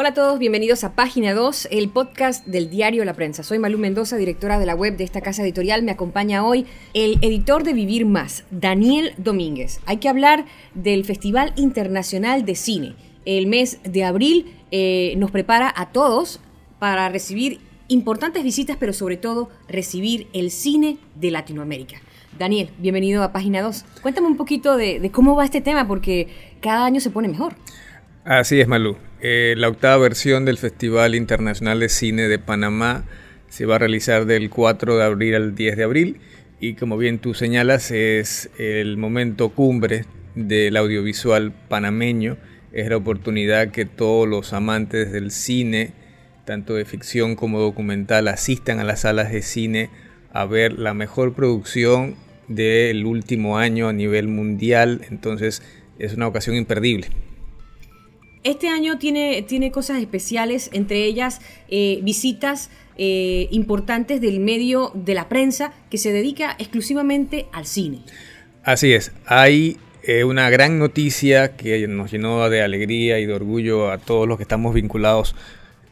Hola a todos, bienvenidos a Página 2, el podcast del diario La Prensa. Soy Malú Mendoza, directora de la web de esta casa editorial. Me acompaña hoy el editor de Vivir Más, Daniel Domínguez. Hay que hablar del Festival Internacional de Cine. El mes de abril eh, nos prepara a todos para recibir importantes visitas, pero sobre todo recibir el cine de Latinoamérica. Daniel, bienvenido a Página 2. Cuéntame un poquito de, cómo va este tema, porque cada año se pone mejor. Así es, Malú. Eh, la octava versión del Festival Internacional de Cine de Panamá se va a realizar del 4 de abril al 10 de abril y como bien tú señalas es el momento cumbre del audiovisual panameño. Es la oportunidad que todos los amantes del cine, tanto de ficción como documental, asistan a las salas de cine a ver la mejor producción del último año a nivel mundial. Entonces es una ocasión imperdible. Este año tiene, tiene cosas especiales, entre ellas eh, visitas eh, importantes del medio de la prensa que se dedica exclusivamente al cine. Así es, hay eh, una gran noticia que nos llenó de alegría y de orgullo a todos los que estamos vinculados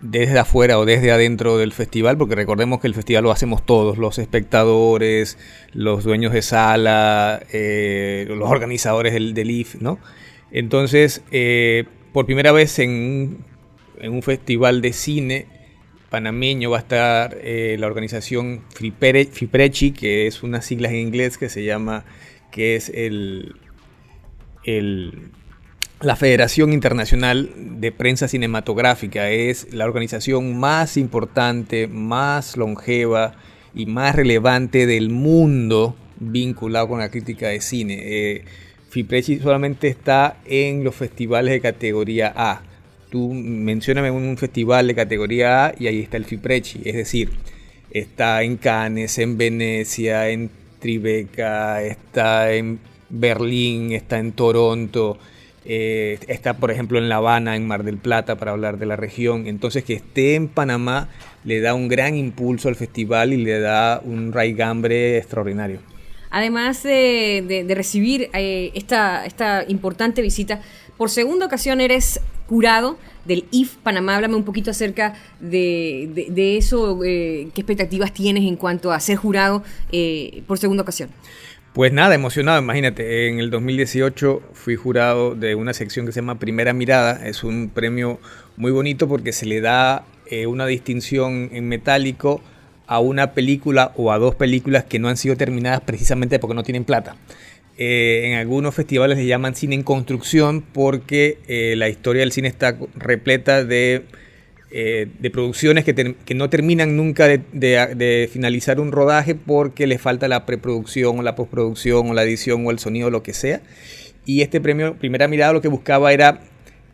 desde afuera o desde adentro del festival, porque recordemos que el festival lo hacemos todos, los espectadores, los dueños de sala, los organizadores del, del IF, ¿no? Entonces, por primera vez en, un festival de cine panameño va a estar eh, la organización FIPRECHI, que es unas siglas en inglés que se llama, que es la Federación Internacional de Prensa Cinematográfica. Es la organización más importante, más longeva y más relevante del mundo vinculado con la crítica de cine. Eh, FIPRECHI solamente está en los festivales de categoría A. Tú mencioname un festival de categoría A y ahí está el FIPRECHI. Es decir, está en Cannes, en Venecia, en Tribeca, está en Berlín, está en Toronto, eh, está por ejemplo en La Habana, en Mar del Plata, para hablar de la región. Entonces que esté en Panamá le da un gran impulso al festival y le da un raigambre extraordinario. Además de, recibir eh, esta, esta importante visita, por segunda ocasión eres jurado del IF Panamá. Háblame un poquito acerca de, eso, eh, qué expectativas tienes en cuanto a ser jurado eh, por segunda ocasión. Pues nada, emocionado, imagínate, en el 2018 fui jurado de una sección que se llama Primera Mirada, es un premio muy bonito porque se le da una distinción en metálico a una película o a dos películas que no han sido terminadas precisamente porque no tienen plata. Eh, en algunos festivales le llaman cine en construcción porque eh, la historia del cine está repleta de, eh, producciones que, no terminan nunca de, finalizar un rodaje porque le falta la preproducción o la postproducción o la edición o el sonido lo que sea. Y este premio, primera mirada, lo que buscaba era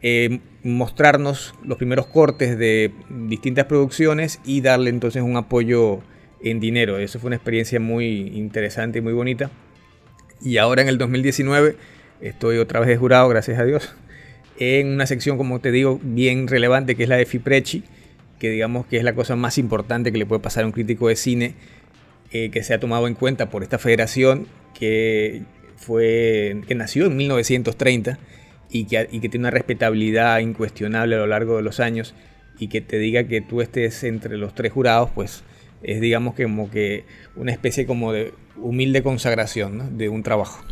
eh, mostrarnos los primeros cortes de distintas producciones y darle entonces un apoyo en dinero. Eso fue una experiencia muy interesante y muy bonita. Y ahora en el 2019 estoy otra vez de jurado, gracias a Dios, en una sección, como te digo, bien relevante que es la de Fiprechi, que digamos que es la cosa más importante que le puede pasar a un crítico de cine, eh, que se ha tomado en cuenta por esta federación que, fue, que nació en 1930 y que, tiene una respetabilidad incuestionable a lo largo de los años y que te diga que tú estés entre los tres jurados, pues es digamos como que una especie como de humilde consagración de un trabajo.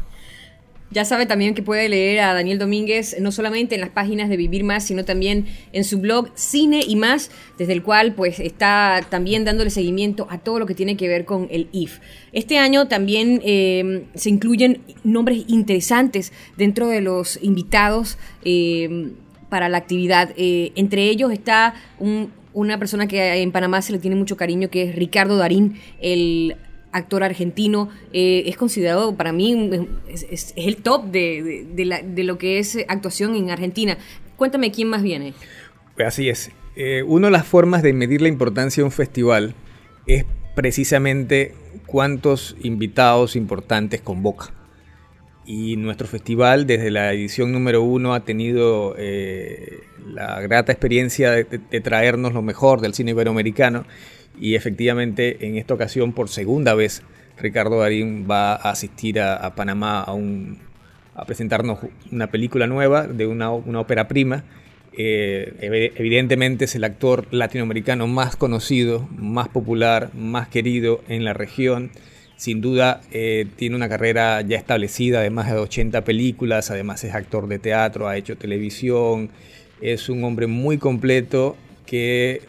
Ya sabe también que puede leer a Daniel Domínguez no solamente en las páginas de Vivir Más, sino también en su blog Cine y Más, desde el cual pues está también dándole seguimiento a todo lo que tiene que ver con el IF. Este año también eh, se incluyen nombres interesantes dentro de los invitados eh, para la actividad. Eh, entre ellos está una persona que en Panamá se le tiene mucho cariño, que es Ricardo Darín, el actor argentino, eh, es considerado para mí, es, el top de, lo que es actuación en Argentina. Cuéntame quién más viene. Así es. Eh, una de las formas de medir la importancia de un festival es precisamente cuántos invitados importantes convoca. Y nuestro festival, desde la edición número uno, ha tenido eh, la grata experiencia de, de, traernos lo mejor del cine iberoamericano y efectivamente, en esta ocasión, por segunda vez, Ricardo Darín va a asistir a, Panamá a, un, presentarnos una película nueva de una, ópera prima Eh, evidentemente es el actor latinoamericano más conocido, más popular, más querido en la región. Sin duda eh, tiene una carrera ya establecida de más de 80 películas, además es actor de teatro, ha hecho televisión, es un hombre muy completo que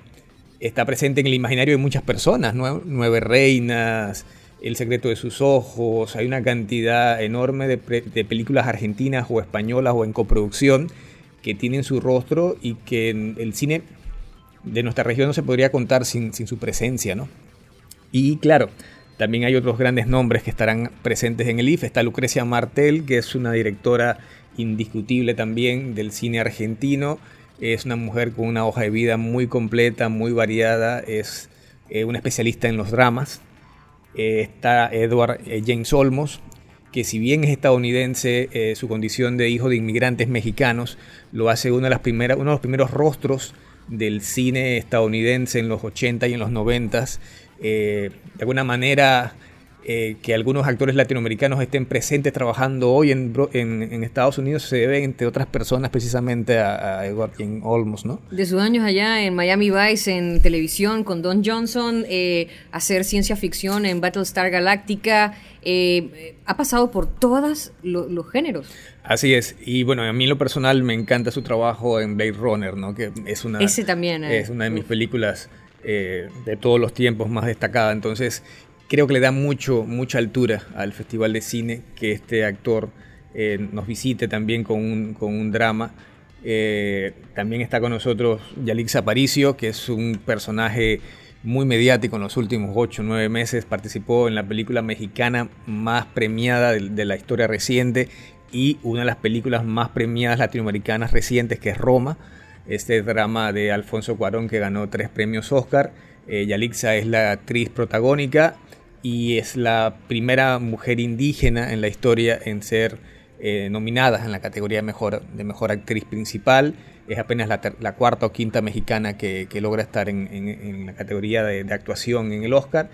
está presente en el imaginario de muchas personas, Nueve Reinas, El secreto de sus ojos, hay una cantidad enorme de, películas argentinas o españolas o en coproducción que tienen su rostro y que en el cine de nuestra región no se podría contar sin, sin su presencia, ¿no? Y claro, también hay otros grandes nombres que estarán presentes en el IF. Está Lucrecia Martel, que es una directora indiscutible también del cine argentino. Es una mujer con una hoja de vida muy completa, muy variada. Es eh, una especialista en los dramas. Eh, está Edward eh, James Olmos, que si bien es estadounidense, su condición de hijo de inmigrantes mexicanos lo hace uno de los primeros rostros del cine estadounidense en los 80 y en los 90. de alguna manera eh, que algunos actores latinoamericanos estén presentes trabajando hoy en, en, Estados Unidos se debe, entre otras personas, precisamente a, Edward King Olmos, ¿no? De sus años allá en Miami Vice, en televisión, con Don Johnson, eh, hacer ciencia ficción en Battlestar Galactica, eh, ha pasado por todos los géneros. Así es, y bueno, a mí en lo personal me encanta su trabajo en Blade Runner, ¿no? Que es una, Ese también, es una de mis películas de todos los tiempos más destacada. Entonces, creo que le da mucho, mucha altura al Festival de Cine que este actor eh, nos visite también con un, con un drama. Eh, también está con nosotros Yalix Aparicio, que es un personaje muy mediático en los últimos 8 o 9 meses. Participó en la película mexicana más premiada de, de, la historia reciente y una de las películas más premiadas latinoamericanas recientes, que es Roma. Este drama de Alfonso Cuarón que ganó tres premios Oscar. Eh, Yalixa es la actriz protagónica y es la primera mujer indígena en la historia en ser eh, nominada en la categoría de mejor, de mejor actriz principal. Es apenas la, cuarta o quinta mexicana que, logra estar en, la categoría de, actuación en el Oscar.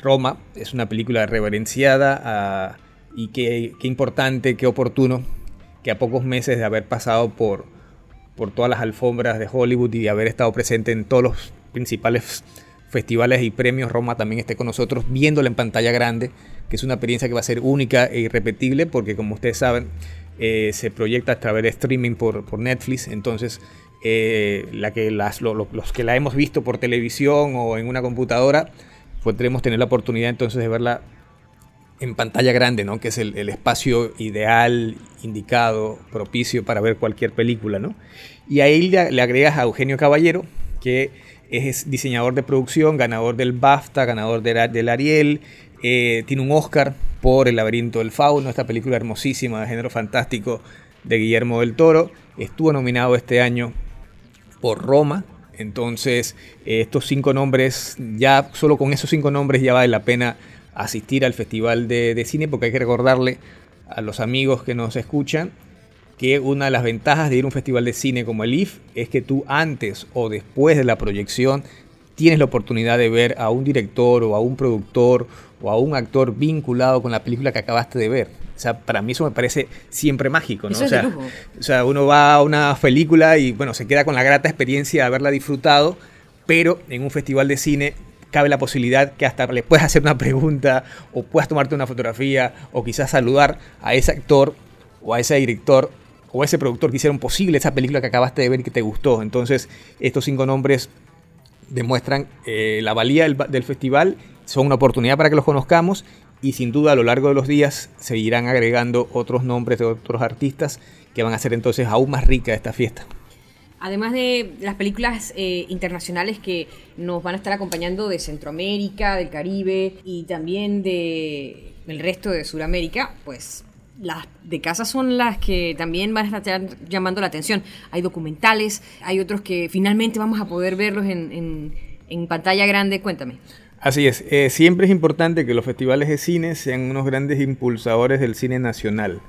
Roma es una película reverenciada ah, y qué, qué, importante, qué oportuno que a pocos meses de haber pasado por, por todas las alfombras de Hollywood y de haber estado presente en todos los principales festivales y premios, Roma también esté con nosotros viéndola en pantalla grande, que es una experiencia que va a ser única e irrepetible porque como ustedes saben eh, se proyecta a través de streaming por, por Netflix, entonces eh, la que las, los que la hemos visto por televisión o en una computadora, podremos tener la oportunidad entonces de verla en pantalla grande, ¿no? que es el, el, espacio ideal, indicado, propicio para ver cualquier película. ¿no? Y ahí le, le agregas a Eugenio Caballero, que es diseñador de producción, ganador del BAFTA, ganador del Ariel, eh, tiene un Oscar por El laberinto del fauno, esta película hermosísima de género fantástico de Guillermo del Toro. Estuvo nominado este año por Roma. Entonces, eh, estos cinco nombres, ya solo con esos cinco nombres ya vale la pena asistir al Festival de, de Cine porque hay que recordarle a los amigos que nos escuchan que una de las ventajas de ir a un festival de cine como el IF es que tú antes o después de la proyección tienes la oportunidad de ver a un director o a un productor o a un actor vinculado con la película que acabaste de ver. O sea, para mí eso me parece siempre mágico, ¿no? o, sea, o sea, uno va a una película y bueno, se queda con la grata experiencia de haberla disfrutado, pero en un festival de cine cabe la posibilidad que hasta le puedas hacer una pregunta o puedas tomarte una fotografía o quizás saludar a ese actor o a ese director o ese productor que hicieron posible esa película que acabaste de ver y que te gustó. Entonces, estos cinco nombres demuestran eh, la valía del, festival, son una oportunidad para que los conozcamos y sin duda a lo largo de los días seguirán agregando otros nombres de otros artistas que van a hacer entonces aún más rica esta fiesta. Además de las películas eh, internacionales que nos van a estar acompañando de Centroamérica, del Caribe y también de el resto de Sudamérica, pues las de casa son las que también van a estar llamando la atención. Hay documentales, hay otros que finalmente vamos a poder verlos en, pantalla grande. Cuéntame. Así es, eh, siempre es importante que los festivales de cine sean unos grandes impulsadores del cine nacional.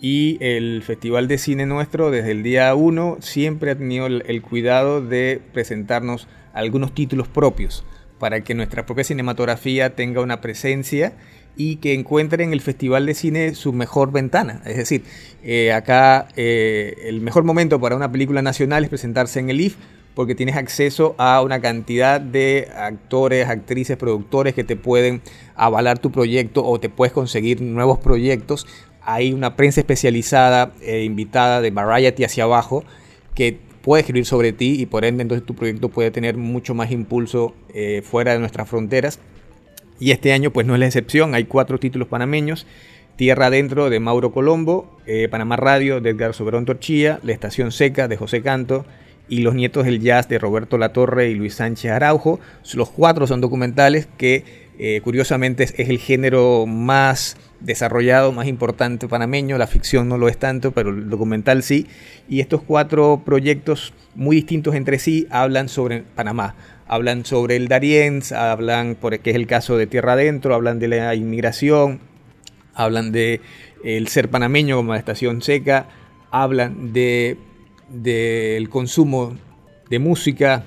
Y el Festival de Cine nuestro, desde el día 1, siempre ha tenido el cuidado de presentarnos algunos títulos propios para que nuestra propia cinematografía tenga una presencia y que encuentre en el Festival de Cine su mejor ventana. Es decir, eh, acá eh, el mejor momento para una película nacional es presentarse en el IF porque tienes acceso a una cantidad de actores, actrices, productores que te pueden avalar tu proyecto o te puedes conseguir nuevos proyectos. Hay una prensa especializada e invitada de Variety hacia abajo que puede escribir sobre ti y por ende entonces tu proyecto puede tener mucho más impulso eh, fuera de nuestras fronteras. Y este año pues no es la excepción, hay cuatro títulos panameños. Tierra Adentro de Mauro Colombo, eh, Panamá Radio de Edgar Soberón Torchilla, La Estación Seca de José Canto y Los Nietos del Jazz de Roberto Latorre y Luis Sánchez Araujo. Los cuatro son documentales que eh, curiosamente es, el género más desarrollado, más importante panameño. La ficción no lo es tanto, pero el documental sí. Y estos cuatro proyectos muy distintos entre sí hablan sobre Panamá hablan sobre el Darienz, hablan, por que es el caso de Tierra Adentro, hablan de la inmigración, hablan de el ser panameño como la estación seca, hablan de del consumo de música,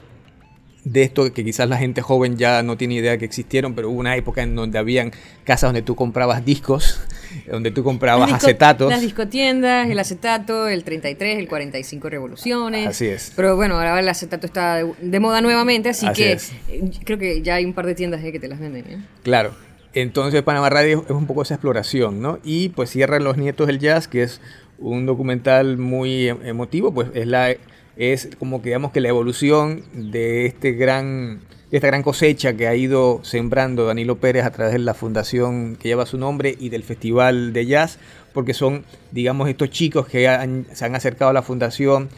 de esto que quizás la gente joven ya no tiene idea que existieron, pero hubo una época en donde habían casas donde tú comprabas discos, donde tú comprabas acetatos. Las discotiendas, el acetato, el 33, el 45 revoluciones. Así es. Pero bueno, ahora el acetato está de, moda nuevamente, así, que eh, creo que ya hay un par de tiendas que te las venden. ¿eh? Claro. Entonces Panamá Radio es un poco esa exploración, ¿no? Y pues cierran Los Nietos del Jazz, que es un documental muy em, emotivo, pues es la es como que digamos que la evolución de este gran de esta gran cosecha que ha ido sembrando Danilo Pérez a través de la fundación que lleva su nombre y del Festival de Jazz, porque son, digamos, estos chicos que se han acercado a la fundación,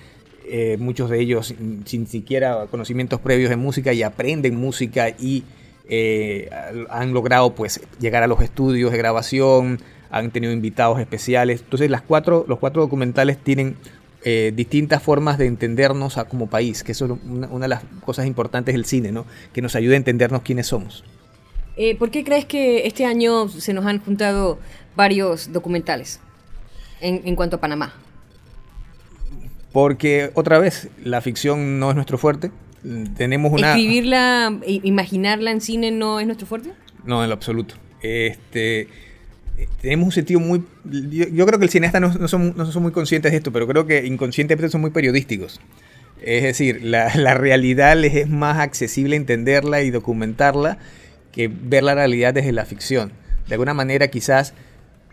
eh, muchos de ellos sin, siquiera conocimientos previos de música y aprenden música y eh, han logrado pues llegar a los estudios de grabación, han tenido invitados especiales. Entonces las cuatro, los cuatro documentales tienen eh, distintas formas de entendernos como país, que eso es una, de las cosas importantes del cine, ¿no? que nos ayude a entendernos quiénes somos. Eh, ¿Por qué crees que este año se nos han juntado varios documentales en, cuanto a Panamá? Porque otra vez, la ficción no es nuestro fuerte. Tenemos una... ¿Escribirla, imaginarla en cine no es nuestro fuerte? No, en lo absoluto. Este, tenemos un sentido muy... Yo, creo que el cineasta no, no, son, no, son, muy conscientes de esto, pero creo que inconscientemente son muy periodísticos. Es decir, la, la, realidad les es más accesible entenderla y documentarla que ver la realidad desde la ficción. De alguna manera quizás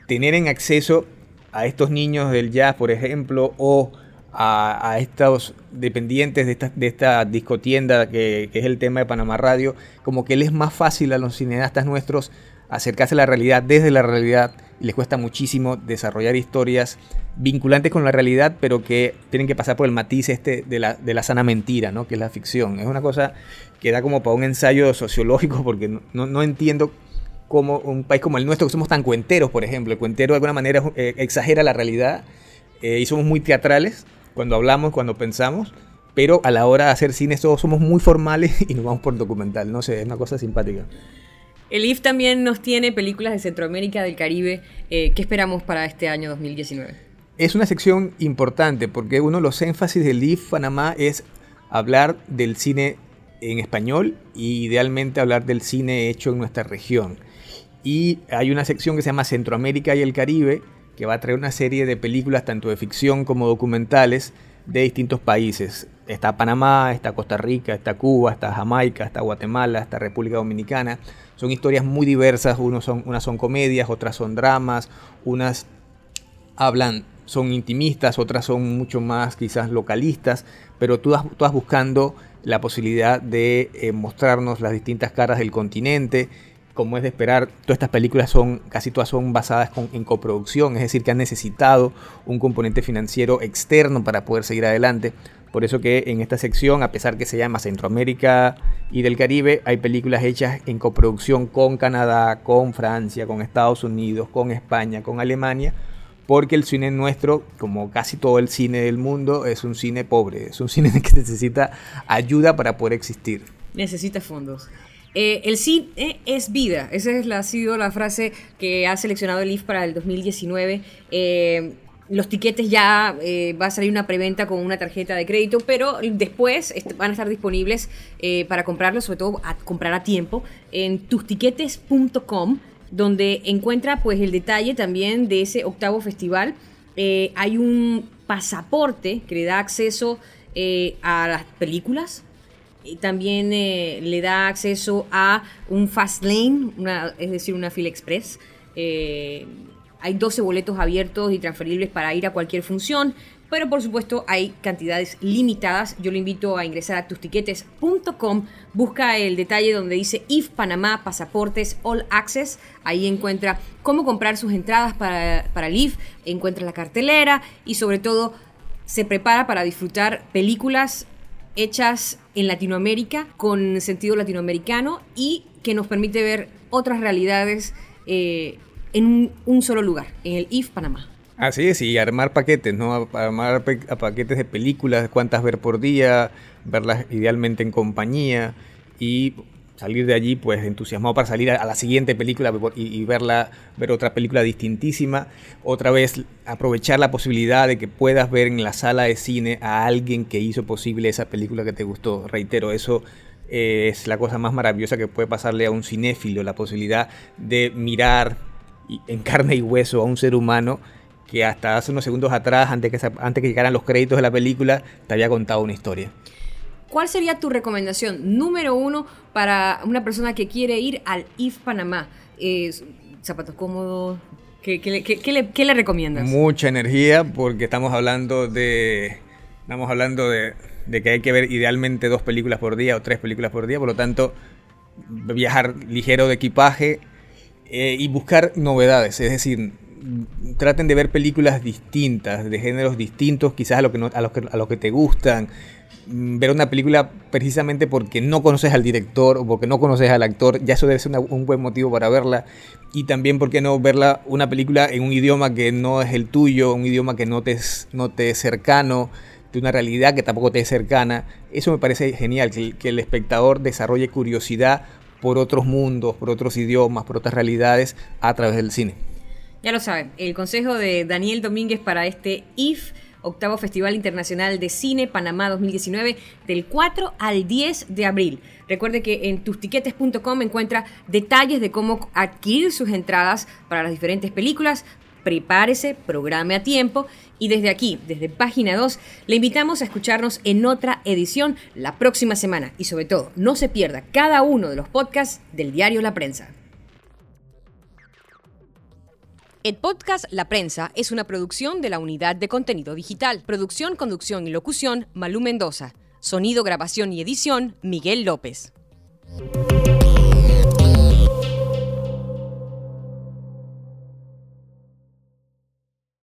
tener en acceso a estos niños del jazz, por ejemplo, o a, a estos dependientes de esta, de esta discotienda que, que es el tema de Panamá Radio, como que les es más fácil a los cineastas nuestros acercarse a la realidad desde la realidad y les cuesta muchísimo desarrollar historias vinculantes con la realidad, pero que tienen que pasar por el matiz este de la, de la sana mentira, ¿no? que es la ficción. Es una cosa que da como para un ensayo sociológico, porque no, no, entiendo cómo un país como el nuestro, que somos tan cuenteros, por ejemplo, el cuentero de alguna manera eh, exagera la realidad eh, y somos muy teatrales cuando hablamos, cuando pensamos, pero a la hora de hacer cine todos somos muy formales y nos vamos por documental, no sé, es una cosa simpática. El IF también nos tiene películas de Centroamérica, del Caribe. Eh, ¿Qué esperamos para este año 2019? Es una sección importante porque uno de los énfasis del IF Panamá es hablar del cine en español y idealmente hablar del cine hecho en nuestra región. Y hay una sección que se llama Centroamérica y el Caribe que va a traer una serie de películas tanto de ficción como documentales de distintos países. Está Panamá, está Costa Rica, está Cuba, está Jamaica, está Guatemala, está República Dominicana. Son historias muy diversas, unas son comedias, otras son dramas, unas hablan, son intimistas, otras son mucho más quizás localistas, pero todas, todas buscando la posibilidad de eh, mostrarnos las distintas caras del continente. Como es de esperar, todas estas películas son, casi todas son basadas en coproducción, es decir, que han necesitado un componente financiero externo para poder seguir adelante. Por eso que en esta sección, a pesar que se llama Centroamérica y del Caribe, hay películas hechas en coproducción con Canadá, con Francia, con Estados Unidos, con España, con Alemania, porque el cine nuestro, como casi todo el cine del mundo, es un cine pobre, es un cine que necesita ayuda para poder existir. Necesita fondos. Eh, el cine es vida, esa es la, ha sido la frase que ha seleccionado el IF para el 2019. Eh, los tiquetes ya eh, va a salir una preventa con una tarjeta de crédito, pero después van a estar disponibles eh, para comprarlos, sobre todo a comprar a tiempo, en tustiquetes.com, donde encuentra pues el detalle también de ese octavo festival. Eh, hay un pasaporte que le da acceso a las películas, y también le da acceso a un fast lane, una, es decir, una fila express. Hay 12 boletos abiertos y transferibles para ir a cualquier función, pero por supuesto hay cantidades limitadas. Yo le invito a ingresar a tustiquetes.com, busca el detalle donde dice IF Panamá Pasaportes All Access, ahí encuentra cómo comprar sus entradas para, para el IF, encuentra la cartelera y sobre todo se prepara para disfrutar películas hechas en Latinoamérica con sentido latinoamericano y que nos permite ver otras realidades eh, en un, solo lugar, en el IF Panamá. Así es, y armar paquetes, ¿no? Armar paquetes de películas, cuántas ver por día, verlas idealmente en compañía y salir de allí pues entusiasmado para salir a, la siguiente película y, verla, ver otra película distintísima. Otra vez aprovechar la posibilidad de que puedas ver en la sala de cine a alguien que hizo posible esa película que te gustó. Reitero, eso eh, es la cosa más maravillosa que puede pasarle a un cinéfilo, la posibilidad de mirar en carne y hueso a un ser humano que hasta hace unos segundos atrás, antes que, antes que llegaran los créditos de la película, te había contado una historia. ¿Cuál sería tu recomendación número uno para una persona que quiere ir al IF Panamá? zapatos cómodos. ¿Qué, le, le, recomiendas? Mucha energía, porque estamos hablando de. Estamos hablando de, de que hay que ver idealmente dos películas por día o tres películas por día, por lo tanto, viajar ligero de equipaje, eh, y buscar novedades, es decir, traten de ver películas distintas, de géneros distintos, quizás a lo que, a lo que, a lo que te gustan. Mm, ver una película precisamente porque no conoces al director o porque no conoces al actor, ya eso debe ser un buen motivo para verla. Y también, ¿por qué no verla una película en un idioma que no es el tuyo, un idioma que no te es, no te es cercano, de una realidad que tampoco te es cercana? Eso me parece genial, que, que el espectador desarrolle curiosidad por otros mundos, por otros idiomas, por otras realidades a través del cine. Ya lo saben, el consejo de Daniel Domínguez para este IF, octavo Festival Internacional de Cine Panamá 2019, del 4 al 10 de abril. Recuerde que en tustiquetes.com encuentra detalles de cómo adquirir sus entradas para las diferentes películas, prepárese, programe a tiempo y desde aquí, desde página 2, le invitamos a escucharnos en otra edición la próxima semana y sobre todo, no se pierda cada uno de los podcasts del diario La Prensa. El podcast La Prensa es una producción de la Unidad de Contenido Digital. Producción, conducción y locución, Malú Mendoza. Sonido, grabación y edición, Miguel López.